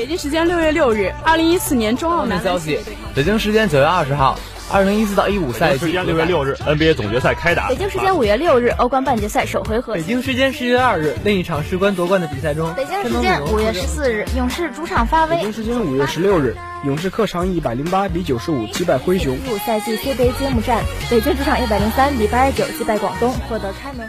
北京时间六月六日，二零一四年中澳男消息。北京时间九月二十号，二零一四到一五赛季。时间六月六日，NBA 总决赛开打。北京时间五月六日，欧冠半决赛首回合。北京时间十月二日，另一场事关夺冠的比赛中。北京时间五月十四日，勇士主场发威。北京时间五月十六日，勇士客场一百零八比九十五击败灰熊。五赛季 CBA 揭幕战，北京主场一百零三比八十九击败广东，获得开门。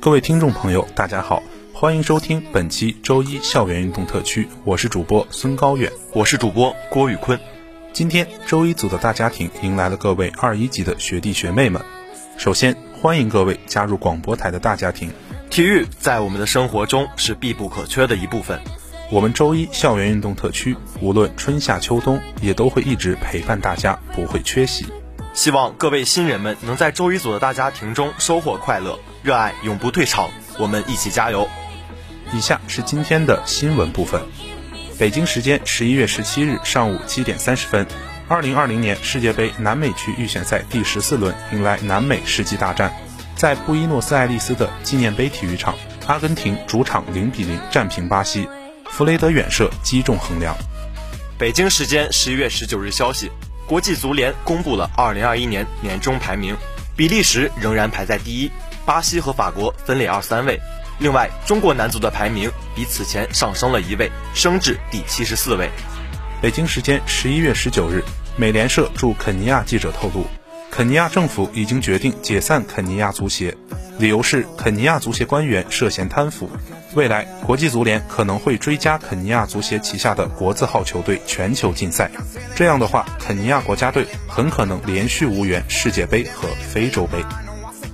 各位听众朋友，大家好，欢迎收听本期周一校园运动特区，我是主播孙高远，我是主播郭宇坤。今天周一组的大家庭迎来了各位二一级的学弟学妹们。首先欢迎各位加入广播台的大家庭。体育在我们的生活中是必不可缺的一部分。我们周一校园运动特区，无论春夏秋冬，也都会一直陪伴大家，不会缺席。希望各位新人们能在周一组的大家庭中收获快乐。热爱永不退场，我们一起加油！以下是今天的新闻部分。北京时间十一月十七日上午七点三十分，二零二零年世界杯南美区预选赛第十四轮迎来南美世纪大战，在布宜诺斯艾利斯的纪念碑体育场，阿根廷主场零比零战平巴西，弗雷德远射击中横梁。北京时间十一月十九日消息，国际足联公布了二零二一年年终排名，比利时仍然排在第一。巴西和法国分列二三位，另外中国男足的排名比此前上升了一位，升至第七十四位。北京时间十一月十九日，美联社驻肯尼亚记者透露，肯尼亚政府已经决定解散肯尼亚足协，理由是肯尼亚足协官员涉嫌贪腐。未来国际足联可能会追加肯尼亚足协旗下的国字号球队全球禁赛，这样的话，肯尼亚国家队很可能连续无缘世界杯和非洲杯。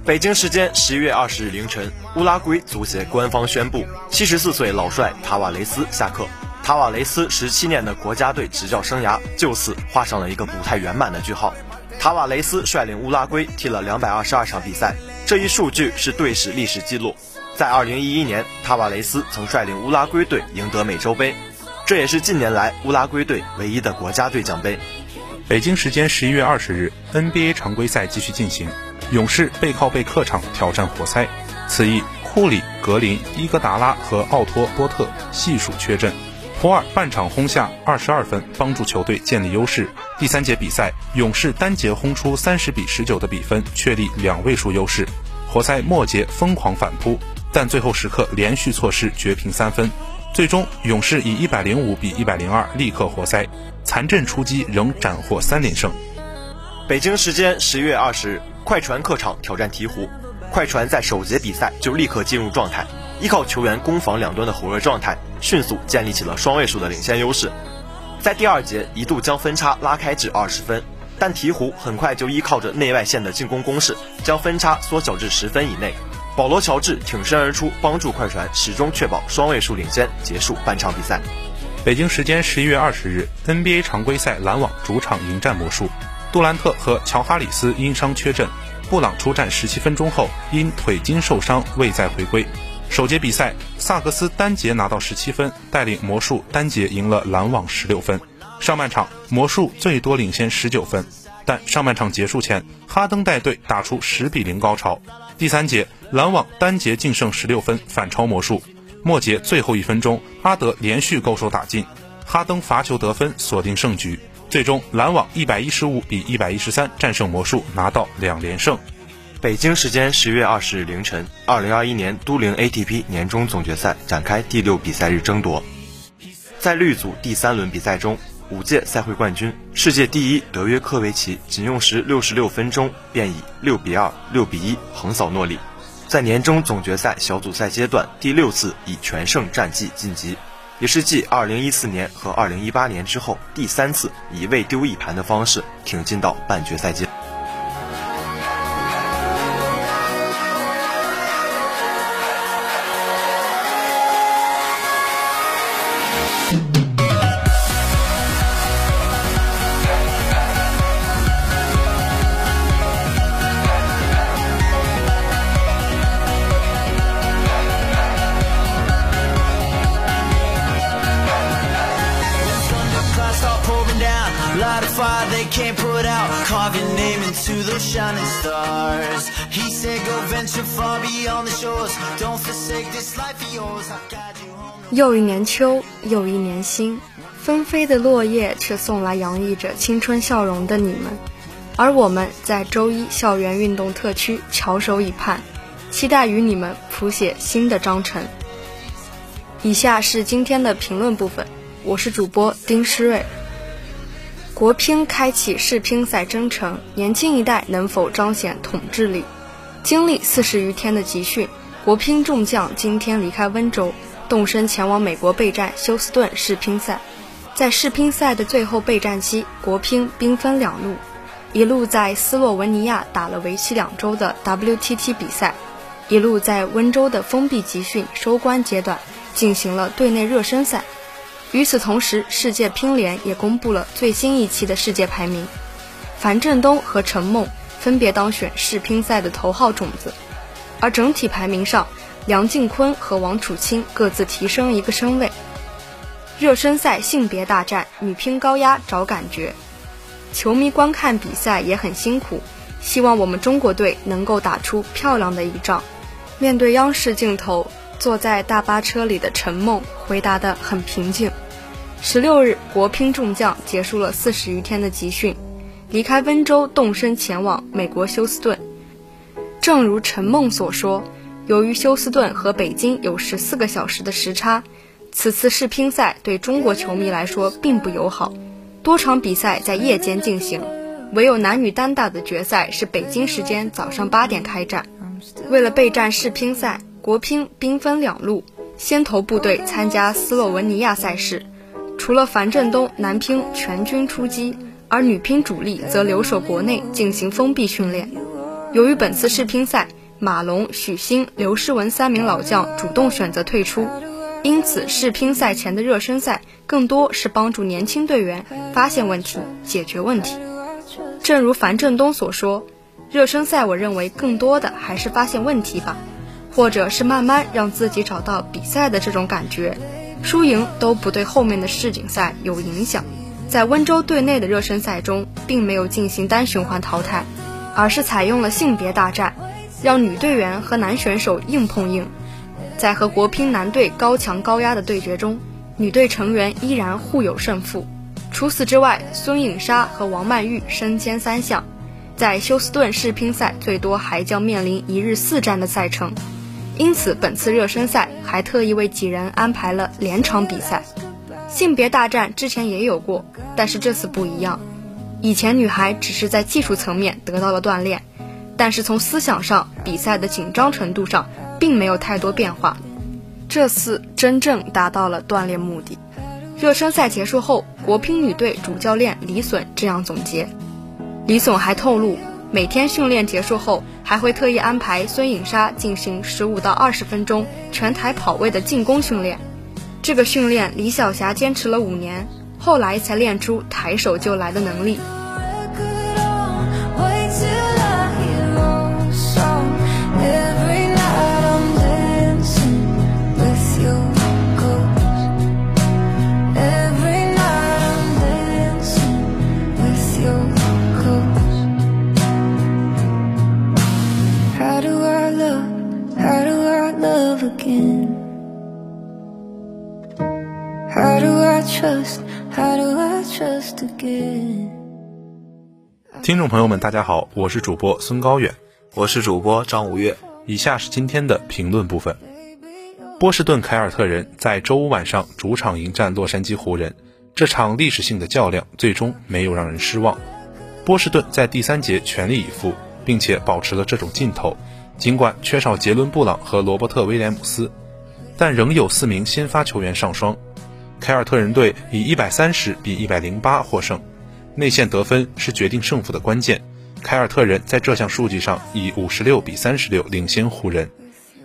北京时间十一月二十日凌晨，乌拉圭足协官方宣布，七十四岁老帅塔瓦雷斯下课。塔瓦雷斯十七年的国家队执教生涯就此画上了一个不太圆满的句号。塔瓦雷斯率领乌拉圭踢了两百二十二场比赛，这一数据是队史历史记录。在二零一一年，塔瓦雷斯曾率领乌拉圭队赢得美洲杯，这也是近年来乌拉圭队唯一的国家队奖杯。北京时间十一月二十日，NBA 常规赛继续进行。勇士背靠背客场挑战活塞，此役库里、格林、伊戈达拉和奥托波特悉数缺阵。普尔半场轰下二十二分，帮助球队建立优势。第三节比赛，勇士单节轰出三十比十九的比分，确立两位数优势。活塞末节疯狂反扑，但最后时刻连续错失绝平三分，最终勇士以一百零五比一百零二力克活塞，残阵出击仍斩获三连胜。北京时间十月二十日。快船客场挑战鹈鹕，快船在首节比赛就立刻进入状态，依靠球员攻防两端的火热状态，迅速建立起了双位数的领先优势。在第二节一度将分差拉开至二十分，但鹈鹕很快就依靠着内外线的进攻攻势，将分差缩小至十分以内。保罗·乔治挺身而出，帮助快船始终确保双位数领先，结束半场比赛。北京时间十一月二十日，NBA 常规赛篮网主场迎战魔术。杜兰特和乔哈里斯因伤缺阵，布朗出战十七分钟后因腿筋受伤未再回归。首节比赛，萨格斯单节拿到十七分，带领魔术单节赢了篮网十六分。上半场魔术最多领先十九分，但上半场结束前，哈登带队打出十比零高潮。第三节，篮网单节净胜十六分，反超魔术。末节最后一分钟，阿德连续勾手打进，哈登罚球得分，锁定胜局。最终，篮网一百一十五比一百一十三战胜魔术，拿到两连胜。北京时间十月二十日凌晨，二零二一年都灵 ATP 年终总决赛展开第六比赛日争夺。在绿组第三轮比赛中，五届赛会冠军、世界第一德约科维奇仅用时六十六分钟便以六比二、六比一横扫诺里，在年终总决赛小组赛阶段第六次以全胜战绩晋级。也是继2014年和2018年之后第三次以未丢一盘的方式挺进到半决赛阶。又一年秋，又一年新，纷飞的落叶却送来洋溢着青春笑容的你们，而我们在周一校园运动特区翘首以盼，期待与你们谱写新的章程。以下是今天的评论部分，我是主播丁诗瑞。国乒开启世乒赛征程，年轻一代能否彰显统治力？经历四十余天的集训，国乒众将今天离开温州，动身前往美国备战休斯顿世乒赛。在世乒赛的最后备战期，国乒兵分两路，一路在斯洛文尼亚打了为期两周的 WTT 比赛，一路在温州的封闭集训收官阶段进行了队内热身赛。与此同时，世界乒联也公布了最新一期的世界排名，樊振东和陈梦分别当选世乒赛的头号种子，而整体排名上，梁靖昆和王楚钦各自提升一个身位。热身赛性别大战，女乒高压找感觉，球迷观看比赛也很辛苦，希望我们中国队能够打出漂亮的一仗。面对央视镜头。坐在大巴车里的陈梦回答得很平静。十六日，国乒众将结束了四十余天的集训，离开温州，动身前往美国休斯顿。正如陈梦所说，由于休斯顿和北京有十四个小时的时差，此次世乒赛对中国球迷来说并不友好。多场比赛在夜间进行，唯有男女单打的决赛是北京时间早上八点开战。为了备战世乒赛。国乒兵分两路，先头部队参加斯洛文尼亚赛事，除了樊振东，男乒全军出击，而女乒主力则留守国内进行封闭训练。由于本次世乒赛马龙、许昕、刘诗雯三名老将主动选择退出，因此世乒赛前的热身赛更多是帮助年轻队员发现问题、解决问题。正如樊振东所说，热身赛我认为更多的还是发现问题吧。或者是慢慢让自己找到比赛的这种感觉，输赢都不对后面的世锦赛有影响。在温州队内的热身赛中，并没有进行单循环淘汰，而是采用了性别大战，让女队员和男选手硬碰硬。在和国乒男队高强高压的对决中，女队成员依然互有胜负。除此之外，孙颖莎和王曼玉身兼三项，在休斯顿世乒赛最多还将面临一日四战的赛程。因此，本次热身赛还特意为几人安排了连场比赛。性别大战之前也有过，但是这次不一样。以前女孩只是在技术层面得到了锻炼，但是从思想上、比赛的紧张程度上，并没有太多变化。这次真正达到了锻炼目的。热身赛结束后，国乒女队主教练李隼这样总结。李隼还透露。每天训练结束后，还会特意安排孙颖莎进行十五到二十分钟全台跑位的进攻训练。这个训练李晓霞坚持了五年，后来才练出抬手就来的能力。Again，听众朋友们，大家好，我是主播孙高远，我是主播张五月。以下是今天的评论部分。波士顿凯尔特人在周五晚上主场迎战洛杉矶湖人，这场历史性的较量最终没有让人失望。波士顿在第三节全力以赴，并且保持了这种劲头，尽管缺少杰伦布朗和罗伯特威廉姆斯，但仍有四名先发球员上双。凯尔特人队以一百三十比一百零八获胜。内线得分是决定胜负的关键，凯尔特人在这项数据上以五十六比三十六领先湖人。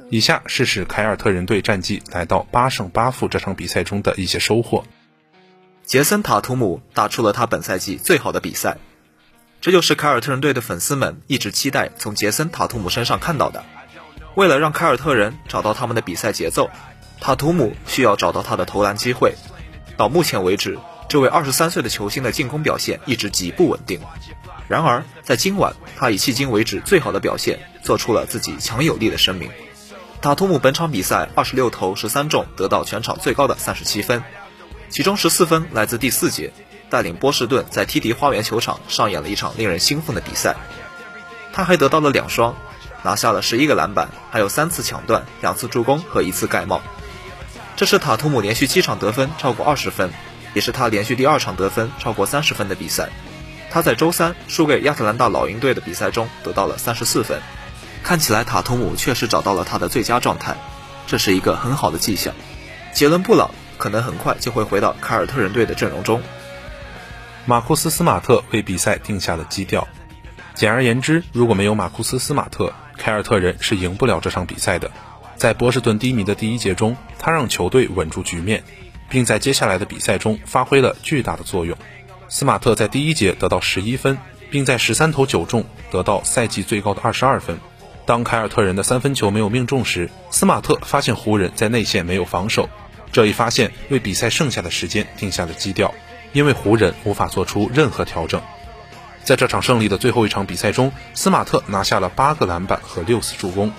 以下是使凯尔特人队战绩来到八胜八负这场比赛中的一些收获。杰森·塔图姆打出了他本赛季最好的比赛，这就是凯尔特人队的粉丝们一直期待从杰森·塔图姆身上看到的。为了让凯尔特人找到他们的比赛节奏，塔图姆需要找到他的投篮机会。到目前为止，这位二十三岁的球星的进攻表现一直极不稳定。然而，在今晚，他以迄今为止最好的表现，做出了自己强有力的声明。塔图姆本场比赛二十六投十三中，得到全场最高的三十七分，其中十四分来自第四节，带领波士顿在 TD 花园球场上演了一场令人兴奋的比赛。他还得到了两双。拿下了十一个篮板，还有三次抢断、两次助攻和一次盖帽。这是塔图姆连续七场得分超过二十分，也是他连续第二场得分超过三十分的比赛。他在周三输给亚特兰大老鹰队的比赛中得到了三十四分。看起来塔图姆确实找到了他的最佳状态，这是一个很好的迹象。杰伦·布朗可能很快就会回到凯尔特人队的阵容中。马库斯·斯马特为比赛定下了基调。简而言之，如果没有马库斯·斯马特，凯尔特人是赢不了这场比赛的。在波士顿低迷的第一节中，他让球队稳住局面，并在接下来的比赛中发挥了巨大的作用。斯马特在第一节得到十一分，并在十三投九中得到赛季最高的二十二分。当凯尔特人的三分球没有命中时，斯马特发现湖人在内线没有防守，这一发现为比赛剩下的时间定下了基调，因为湖人无法做出任何调整。在这场胜利的最后一场比赛中，斯马特拿下了八个篮板和六次助攻。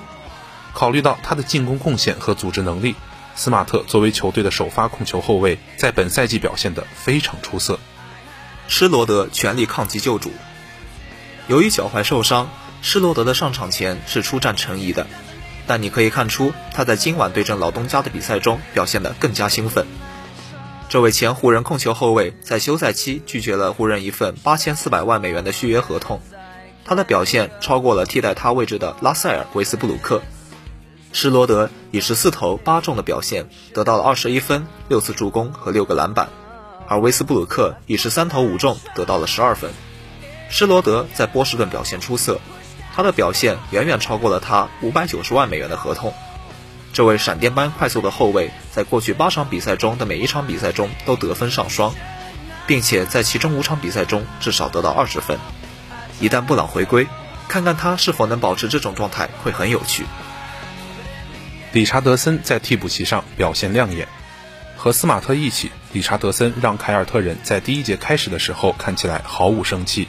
考虑到他的进攻贡献和组织能力，斯马特作为球队的首发控球后卫，在本赛季表现得非常出色。施罗德全力抗击救主。由于脚踝受伤，施罗德的上场前是出战成疑的，但你可以看出他在今晚对阵老东家的比赛中表现得更加兴奋。这位前湖人控球后卫在休赛期拒绝了湖人一份八千四百万美元的续约合同，他的表现超过了替代他位置的拉塞尔·维斯布鲁克。施罗德以十四投八中的表现得到了二十一分、六次助攻和六个篮板，而维斯布鲁克以十三投五中得到了十二分。施罗德在波士顿表现出色，他的表现远远超过了他五百九十万美元的合同。这位闪电般快速的后卫，在过去八场比赛中的每一场比赛中都得分上双，并且在其中五场比赛中至少得到二十分。一旦布朗回归，看看他是否能保持这种状态，会很有趣。理查德森在替补席上表现亮眼，和斯马特一起，理查德森让凯尔特人在第一节开始的时候看起来毫无生气。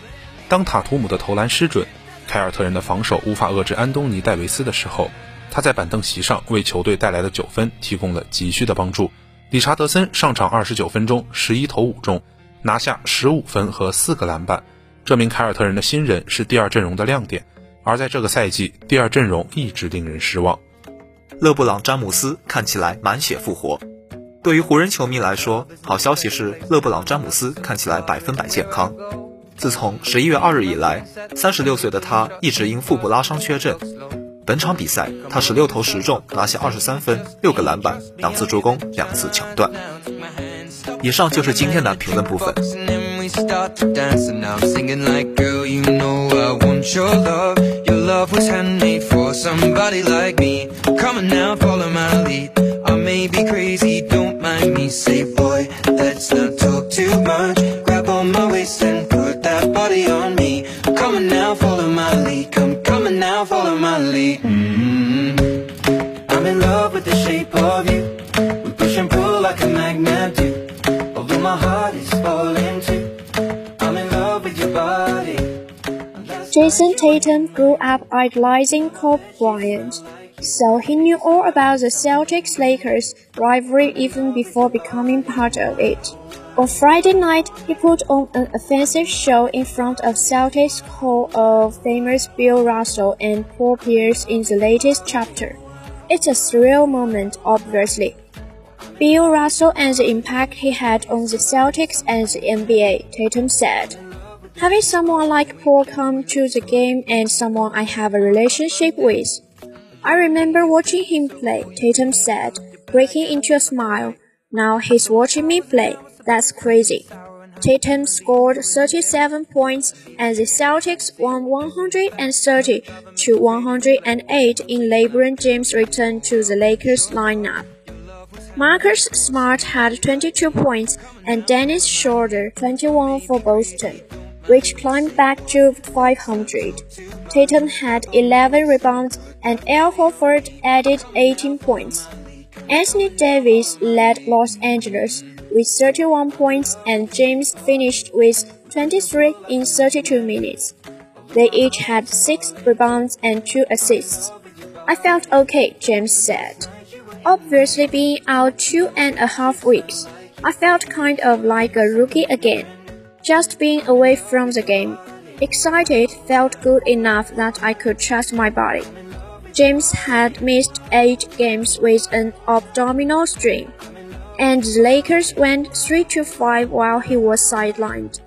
当塔图姆的投篮失准，凯尔特人的防守无法遏制安东尼戴维斯的时候。他在板凳席上为球队带来的九分提供了急需的帮助。理查德森上场二十九分钟，十一投五中，拿下十五分和四个篮板。这名凯尔特人的新人是第二阵容的亮点，而在这个赛季，第二阵容一直令人失望。勒布朗·詹姆斯看起来满血复活。对于湖人球迷来说，好消息是勒布朗·詹姆斯看起来百分百健康。自从十一月二日以来，三十六岁的他一直因腹部拉伤缺阵。本场比赛，他十六投十中，拿下二十三分、六个篮板、两次助攻、两次抢断。以上就是今天的评论部分。Jason Tatum grew up idolizing Kobe Bryant, so he knew all about the Celtics Lakers rivalry even before becoming part of it. On Friday night, he put on an offensive show in front of Celtics Hall of Famers Bill Russell and Paul Pierce in the latest chapter. It's a surreal moment, obviously. Bill Russell and the impact he had on the Celtics and the NBA, Tatum said. Having someone like Paul come to the game and someone I have a relationship with. I remember watching him play, Tatum said, breaking into a smile. Now he's watching me play. That's crazy. Tatum scored 37 points and the Celtics won 130 to 108 in LeBron James' return to the Lakers lineup. Marcus Smart had 22 points and Dennis Schroeder 21 for Boston, which climbed back to 500. Tatum had 11 rebounds and Al Horford added 18 points. Anthony Davis led Los Angeles with 31 points and James finished with 23 in 32 minutes. They each had 6 rebounds and 2 assists. I felt okay, James said. Obviously being out two and a half weeks, I felt kind of like a rookie again. Just being away from the game. Excited felt good enough that I could trust my body. James had missed eight games with an abdominal strain, and the Lakers went 3 to 5 while he was sidelined.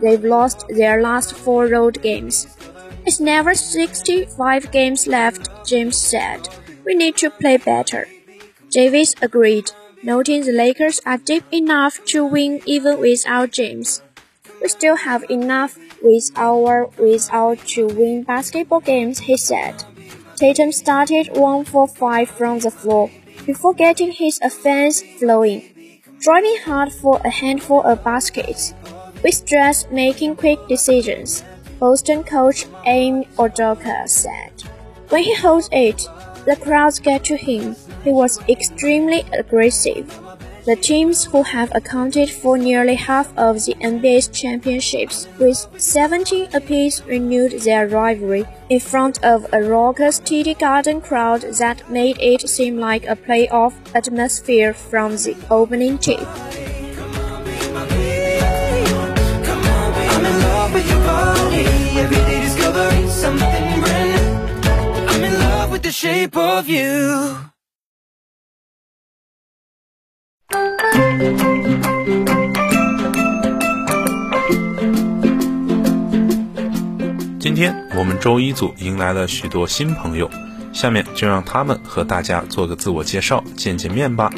They've lost their last four road games. It's never 65 games left, James said. We need to play better. Davis agreed, noting the Lakers are deep enough to win even without James. We still have enough with our without to win basketball games, he said. Tatum started 1 for 5 from the floor before getting his offense flowing, driving hard for a handful of baskets. We stress making quick decisions, Boston coach Aim Odoka said. When he holds it, the crowds get to him. He was extremely aggressive. The teams who have accounted for nearly half of the NBA's championships, with 17 apiece, renewed their rivalry in front of a raucous TD Garden crowd that made it seem like a playoff atmosphere from the opening tip. shape of you. 今天我们周一组迎来了许多新朋友，下面就让他们和大家做个自我介绍，见见面吧。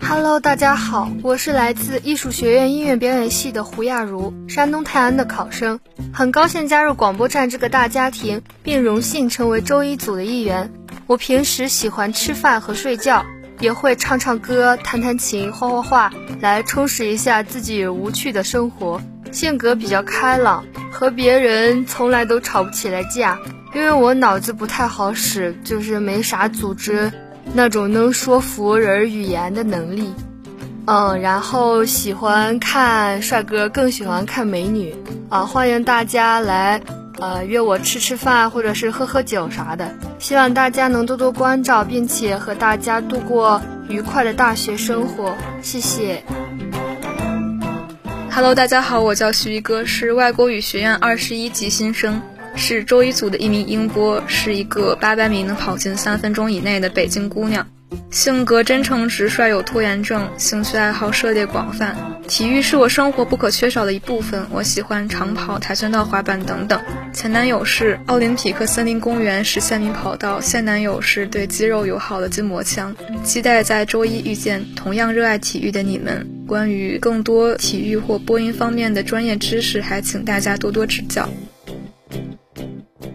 Hello，大家好，我是来自艺术学院音乐表演系的胡亚茹，山东泰安的考生，很高兴加入广播站这个大家庭，并荣幸成为周一组的一员。我平时喜欢吃饭和睡觉，也会唱唱歌、弹弹琴、画画画，来充实一下自己无趣的生活。性格比较开朗，和别人从来都吵不起来架，因为我脑子不太好使，就是没啥组织。那种能说服人语言的能力，嗯，然后喜欢看帅哥，更喜欢看美女啊！欢迎大家来，呃，约我吃吃饭，或者是喝喝酒啥的。希望大家能多多关照，并且和大家度过愉快的大学生活。谢谢。Hello，大家好，我叫徐一哥，是外国语学院二十一级新生。是周一组的一名英波，是一个八百米能跑进三分钟以内的北京姑娘，性格真诚直率，有拖延症，兴趣爱好涉猎广泛，体育是我生活不可缺少的一部分。我喜欢长跑、跆拳道、滑板等等。前男友是奥林匹克森林公园十千米跑道，现男友是对肌肉友好的筋膜枪。期待在周一遇见同样热爱体育的你们。关于更多体育或播音方面的专业知识，还请大家多多指教。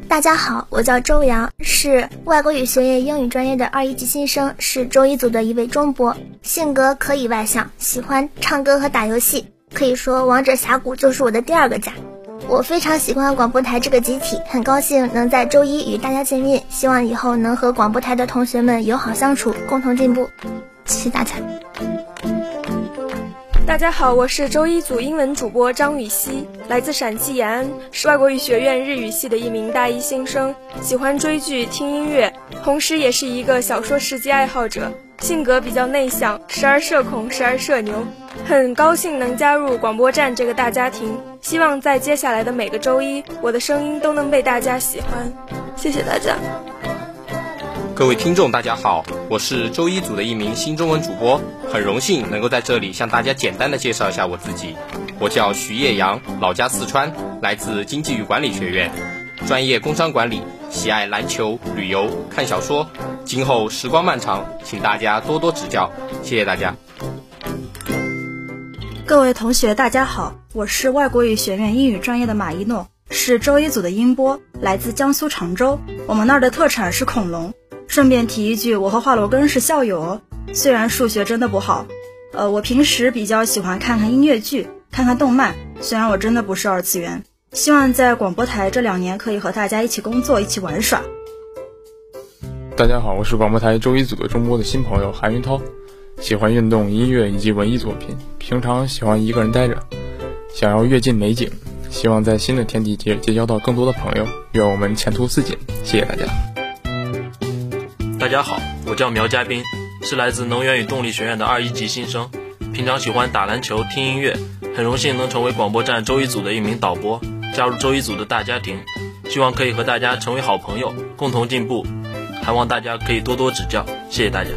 大家好，我叫周洋，是外国语学院英语专业的二一级新生，是周一组的一位中博，性格可以外向，喜欢唱歌和打游戏，可以说王者峡谷就是我的第二个家。我非常喜欢广播台这个集体，很高兴能在周一与大家见面，希望以后能和广播台的同学们友好相处，共同进步。谢谢大家。大家好，我是周一组英文主播张雨熙，来自陕西延安，是外国语学院日语系的一名大一新生，喜欢追剧、听音乐，同时也是一个小说世界爱好者，性格比较内向，时而社恐，时而社牛。很高兴能加入广播站这个大家庭，希望在接下来的每个周一，我的声音都能被大家喜欢。谢谢大家。各位听众，大家好，我是周一组的一名新中文主播，很荣幸能够在这里向大家简单的介绍一下我自己。我叫徐叶阳，老家四川，来自经济与管理学院，专业工商管理，喜爱篮球、旅游、看小说，今后时光漫长，请大家多多指教，谢谢大家。各位同学，大家好，我是外国语学院英语专业的马一诺，是周一组的音波，来自江苏常州。我们那儿的特产是恐龙。顺便提一句，我和华罗庚是校友。虽然数学真的不好，呃，我平时比较喜欢看看音乐剧，看看动漫。虽然我真的不是二次元，希望在广播台这两年可以和大家一起工作，一起玩耍。大家好，我是广播台周一组的中播的新朋友韩云涛。喜欢运动、音乐以及文艺作品，平常喜欢一个人待着，想要阅尽美景，希望在新的天地结结交到更多的朋友，愿我们前途似锦。谢谢大家。大家好，我叫苗嘉斌，是来自能源与动力学院的二一级新生，平常喜欢打篮球、听音乐，很荣幸能成为广播站周一组的一名导播，加入周一组的大家庭，希望可以和大家成为好朋友，共同进步，还望大家可以多多指教，谢谢大家。